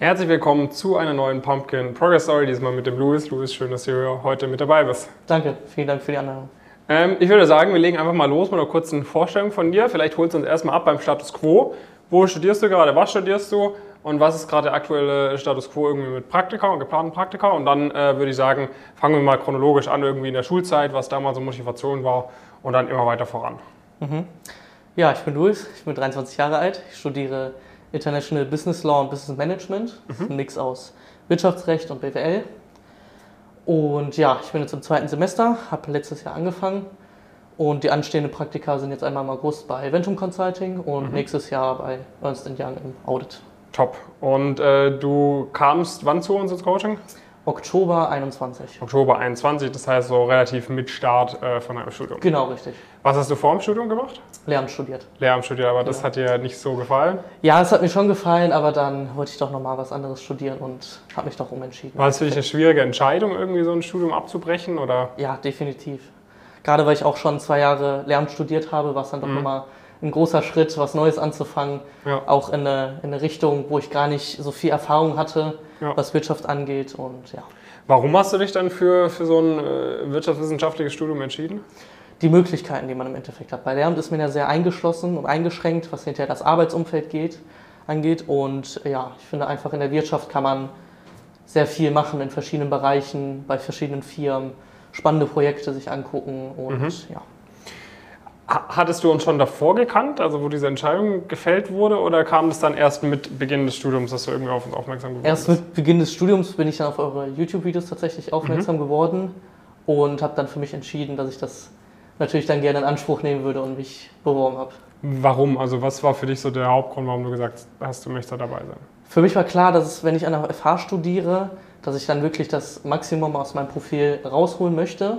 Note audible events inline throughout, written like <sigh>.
Herzlich willkommen zu einer neuen Pumpkin Progress Story, diesmal mit dem Louis. Louis, schön, dass du heute mit dabei bist. Danke, vielen Dank für die Anladung. Ähm, ich würde sagen, wir legen einfach mal los mit einer kurzen Vorstellung von dir. Vielleicht holst du uns erstmal ab beim Status Quo. Wo studierst du gerade? Was studierst du? Und was ist gerade der aktuelle Status Quo irgendwie mit Praktika und geplanten Praktika? Und dann äh, würde ich sagen, fangen wir mal chronologisch an, irgendwie in der Schulzeit, was damals so Motivation war und dann immer weiter voran. Mhm. Ja, ich bin Luis, ich bin 23 Jahre alt. Ich studiere International Business Law und Business Management. Ist ein Mix aus Wirtschaftsrecht und BWL. Und ja, ich bin jetzt im zweiten Semester, habe letztes Jahr angefangen. Und die anstehenden Praktika sind jetzt einmal im August bei Eventum Consulting und nächstes Jahr bei Ernst Young im Audit. Top. Und äh, du kamst wann zu uns ins Coaching? Oktober 21. Oktober 21, das heißt so relativ mit Start äh, von deinem Studium. Genau, richtig. Was hast du vor dem Studium gemacht? Lehramt studiert. Lehramt studiert, aber das hat dir nicht so gefallen. Ja, es hat mir schon gefallen, aber dann wollte ich doch nochmal was anderes studieren und habe mich doch umentschieden. War es für dich eine schwierige Entscheidung, irgendwie so ein Studium abzubrechen? Oder? Ja, definitiv. Gerade weil ich auch schon zwei Jahre Lehramt studiert habe, war es dann doch nochmal ein großer Schritt, was Neues anzufangen. Ja. Auch in eine, in eine Richtung, wo ich gar nicht so viel Erfahrung hatte, Ja. was Wirtschaft angeht. Und ja, Warum hast du dich dann für, für so ein äh, wirtschaftswissenschaftliches Studium entschieden? die Möglichkeiten, die man im Endeffekt hat. Bei Lehramt ist man ja sehr eingeschlossen und eingeschränkt, was hinterher das Arbeitsumfeld geht, angeht. Und ja, ich finde einfach in der Wirtschaft kann man sehr viel machen in verschiedenen Bereichen, bei verschiedenen Firmen, spannende Projekte sich angucken und ja. Ha- Hattest du uns schon davor gekannt, also wo diese Entscheidung gefällt wurde, oder kam das dann erst mit Beginn des Studiums, dass du irgendwie auf uns aufmerksam geworden Erst bist? mit Beginn des Studiums bin ich dann auf eure YouTube-Videos tatsächlich aufmerksam geworden und habe dann für mich entschieden, dass ich das natürlich dann gerne in Anspruch nehmen würde und mich beworben habe. Warum? Also was war für dich so der Hauptgrund, warum du gesagt hast, du möchtest da dabei sein? Für mich war klar, dass es, wenn ich an der FH studiere, dass ich dann wirklich das Maximum aus meinem Profil rausholen möchte.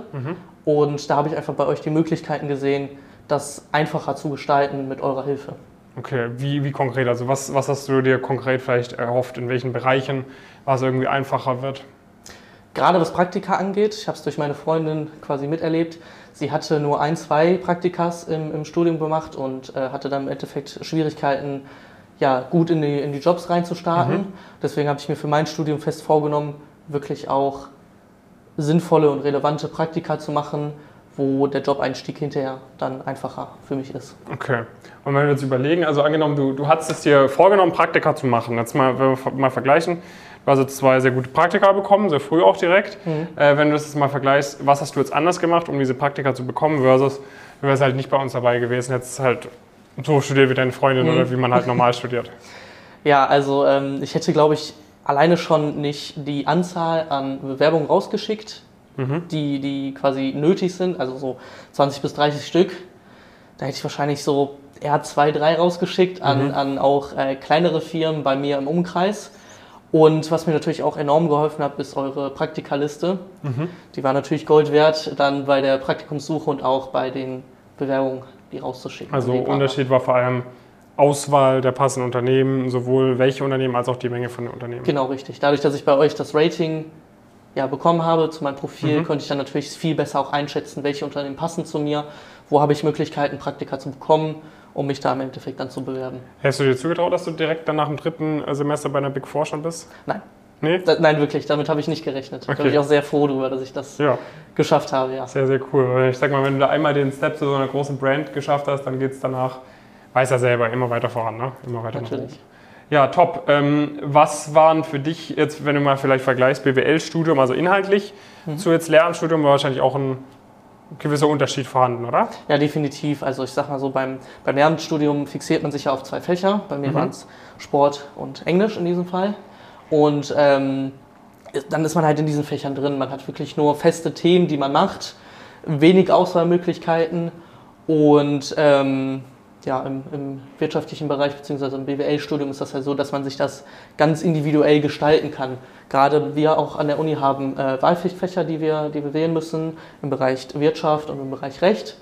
Und da habe ich einfach bei euch die Möglichkeiten gesehen, das einfacher zu gestalten mit eurer Hilfe. Okay, wie, wie konkret? Also was, was hast du dir konkret vielleicht erhofft, in welchen Bereichen was irgendwie einfacher wird? Gerade was Praktika angeht, ich habe es durch meine Freundin quasi miterlebt. Sie hatte nur ein, zwei Praktikas im, im Studium gemacht und äh, hatte dann im Endeffekt Schwierigkeiten, ja, gut in die, in die Jobs reinzustarten. Deswegen habe ich mir für mein Studium fest vorgenommen, wirklich auch sinnvolle und relevante Praktika zu machen, wo der Jobeinstieg hinterher dann einfacher für mich ist. Okay. Und wenn wir jetzt überlegen, also angenommen, du, du hattest es dir vorgenommen, Praktika zu machen. Jetzt mal, wenn wir mal vergleichen. Du hast jetzt zwei sehr gute Praktika bekommen, sehr früh auch direkt. Äh, wenn du das jetzt mal vergleichst, was hast du jetzt anders gemacht, um diese Praktika zu bekommen, versus du wärst halt nicht bei uns dabei gewesen, jetzt halt so studiert wie deine Freundin oder wie man halt normal studiert. <laughs> Ja, also ähm, ich hätte, glaube ich, alleine schon nicht die Anzahl an Bewerbungen rausgeschickt, die, die quasi nötig sind, also so 20 bis 30 Stück. Da hätte ich wahrscheinlich so eher zwei, drei rausgeschickt an, an auch äh, kleinere Firmen bei mir im Umkreis. Und was mir natürlich auch enorm geholfen hat, ist eure Praktikaliste. Die war natürlich Gold wert, dann bei der Praktikumssuche und auch bei den Bewerbungen, die rauszuschicken. Also. Unterschied war vor allem Auswahl der passenden Unternehmen, sowohl welche Unternehmen als auch die Menge von den Unternehmen. Genau, richtig. Dadurch, dass ich bei euch das Rating ja, bekommen habe zu meinem Profil, Mhm. konnte ich dann natürlich viel besser auch einschätzen, welche Unternehmen passen zu mir, wo habe ich Möglichkeiten, Praktika zu bekommen, um mich da im Endeffekt dann zu bewerben. Hättest du dir zugetraut, dass du direkt dann nach dem dritten äh, Semester bei einer Big Four schon bist? Nein, Nee? da, nein, wirklich, damit habe ich nicht gerechnet. Da Okay. bin ich auch sehr froh darüber, dass ich das Ja, geschafft habe, ja. sehr, sehr cool. Ich sag mal, wenn du da einmal den Step zu so einer großen Brand geschafft hast, dann geht es danach, weiß er selber, immer weiter voran, ne? Immer weiter nach Natürlich. oben. Ja, top. Ähm, was waren für dich jetzt, wenn du mal vielleicht vergleichst, BWL-Studium, also inhaltlich, Mhm. zu jetzt Lehramtsstudium, war wahrscheinlich auch ein gewisser Unterschied vorhanden, oder? Ja, definitiv. Also ich sag mal so, beim, beim Lehramtsstudium fixiert man sich ja auf zwei Fächer. Bei mir Mhm. waren es Sport und Englisch in diesem Fall. Und ähm, dann ist man halt in diesen Fächern drin. Man hat wirklich nur feste Themen, die man macht, wenig Auswahlmöglichkeiten und ähm, ja, im, im wirtschaftlichen Bereich bzw. im BWL-Studium ist das ja so, dass man sich das ganz individuell gestalten kann. Gerade wir auch an der Uni haben äh, Wahlpflichtfächer, die wir, die wir wählen müssen im Bereich Wirtschaft und im Bereich Recht.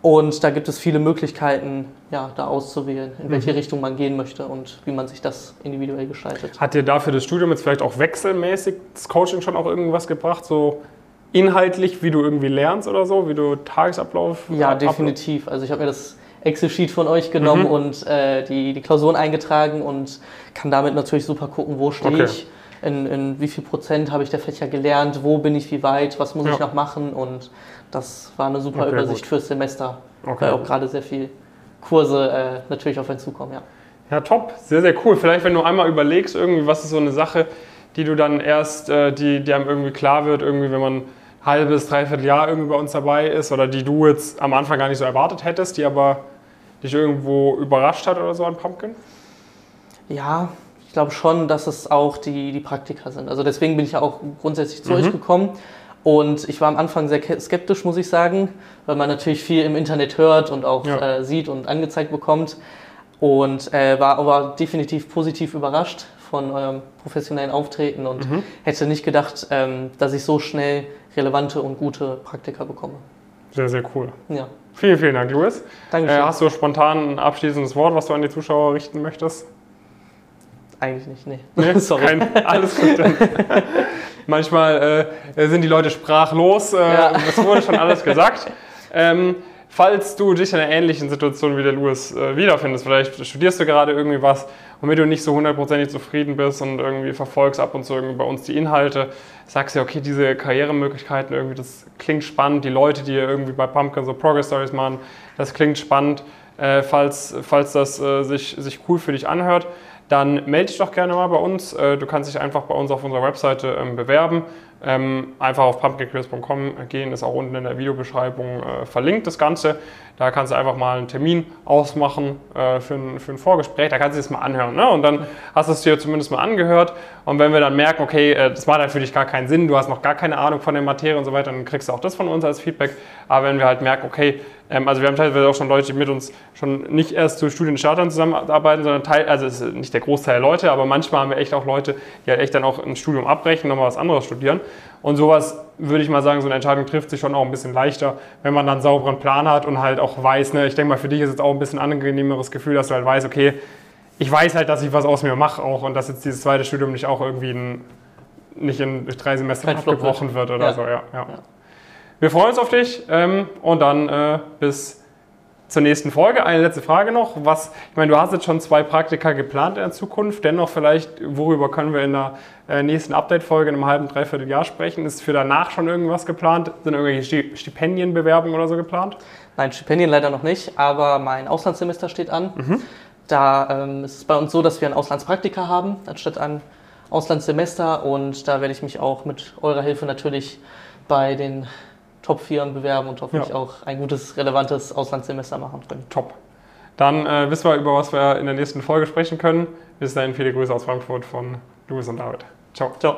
Und da gibt es viele Möglichkeiten, ja, da auszuwählen, in welche Richtung man gehen möchte und wie man sich das individuell gestaltet. Hat dir dafür das Studium jetzt vielleicht auch wechselmäßig das Coaching schon auch irgendwas gebracht? So inhaltlich, wie du irgendwie lernst oder so, wie du Tagesablauf Ja, definitiv. Also ich habe mir das Excel-Sheet von euch genommen Mhm. und äh, die, die Klausuren eingetragen und kann damit natürlich super gucken, wo stehe Okay. ich, in, in wie viel Prozent habe ich der Fächer gelernt, wo bin ich wie weit, was muss Ja. ich noch machen und das war eine super Okay, Übersicht gut. fürs Semester, Okay. weil auch gerade sehr viel Kurse äh, natürlich auf einen zukommen, ja. Ja, top. Sehr, sehr cool. Vielleicht, wenn du einmal überlegst, irgendwie, was ist so eine Sache, die du dann erst, äh, die, die einem irgendwie klar wird, irgendwie, wenn man halbes, dreiviertel Jahr irgendwie bei uns dabei ist oder die du jetzt am Anfang gar nicht so erwartet hättest, die aber dich irgendwo überrascht hat oder so an Pumpkin? Ja, ich glaube schon, dass es auch die, die Praktika sind. Also deswegen bin ich ja auch grundsätzlich zu Mhm. euch gekommen. Und ich war am Anfang sehr ke- skeptisch, muss ich sagen, weil man natürlich viel im Internet hört und auch Ja. äh, sieht und angezeigt bekommt. Und äh, war aber definitiv positiv überrascht von eurem professionellen Auftreten und Mhm. hätte nicht gedacht, ähm, dass ich so schnell relevante und gute Praktika bekomme. Sehr, sehr cool. Ja, Vielen, vielen Dank, Louis. Äh, Dankeschön. hast du spontan ein abschließendes Wort, was du an die Zuschauer richten möchtest? Eigentlich nicht, nee. Nee, <laughs> Sorry. Kein, alles gut. <laughs> Manchmal äh, sind die Leute sprachlos. Äh, Ja. Es wurde schon alles gesagt. Ähm, falls du dich in einer ähnlichen Situation wie der Louis äh, wiederfindest, vielleicht studierst du gerade irgendwie was, womit du nicht so hundertprozentig zufrieden bist und irgendwie verfolgst ab und zu bei uns die Inhalte, sagst dir, okay, diese Karrieremöglichkeiten irgendwie, das klingt spannend, die Leute, die irgendwie bei Pumpkin so Progress Stories machen, das klingt spannend. Äh, falls, falls das äh, sich, sich cool für dich anhört, dann melde dich doch gerne mal bei uns. Äh, Du kannst dich einfach bei uns auf unserer Webseite ähm, bewerben. Ähm, Einfach auf pumpkinquiz.com gehen, ist auch unten in der Videobeschreibung äh, verlinkt das Ganze. Da kannst du einfach mal einen Termin ausmachen äh, für, ein, für ein Vorgespräch. Da kannst du es mal anhören. Ne? Und dann hast du es dir zumindest mal angehört. Und wenn wir dann merken, okay, äh, das macht halt für dich gar keinen Sinn, du hast noch gar keine Ahnung von der Materie und so weiter, dann kriegst du auch das von uns als Feedback. Aber wenn wir halt merken, okay, ähm, also wir haben teilweise auch schon Leute, die mit uns schon nicht erst zu Studienstartern zusammenarbeiten, sondern Teil, also ist nicht der Großteil der Leute, aber manchmal haben wir echt auch Leute, die halt echt dann auch ein Studium abbrechen, nochmal was anderes studieren. Und sowas würde ich mal sagen, so eine Entscheidung trifft sich schon auch ein bisschen leichter, wenn man dann einen sauberen Plan hat und halt auch weiß, ne, ich denke mal, für dich ist es auch ein bisschen angenehmeres Gefühl, dass du halt weißt, okay, ich weiß halt, dass ich was aus mir mache auch und dass jetzt dieses zweite Studium nicht auch irgendwie ein, nicht in drei Semestern abgebrochen wird oder Ja. so. Ja, ja. Wir freuen uns auf dich ähm, und dann äh, bis zur nächsten Folge. Eine letzte Frage noch. Was, ich meine, du hast jetzt schon zwei Praktika geplant in der Zukunft. Dennoch vielleicht, worüber können wir in der äh, nächsten Update-Folge in einem halben, dreiviertel Jahr sprechen? Ist für danach schon irgendwas geplant? Sind irgendwelche Sti- Stipendienbewerbungen oder so geplant? Nein, Stipendien leider noch nicht, aber mein Auslandssemester steht an. Mhm. Da ähm, ist es bei uns so, dass wir ein Auslandspraktika haben, anstatt ein Auslandssemester. Und da werde ich mich auch mit eurer Hilfe natürlich bei den Top 4 bewerben und hoffentlich Ja. auch ein gutes, relevantes Auslandssemester machen können. Top. Dann äh, wissen wir, über was wir in der nächsten Folge sprechen können. Bis dahin viele Grüße aus Frankfurt von Louis und David. Ciao. Ciao.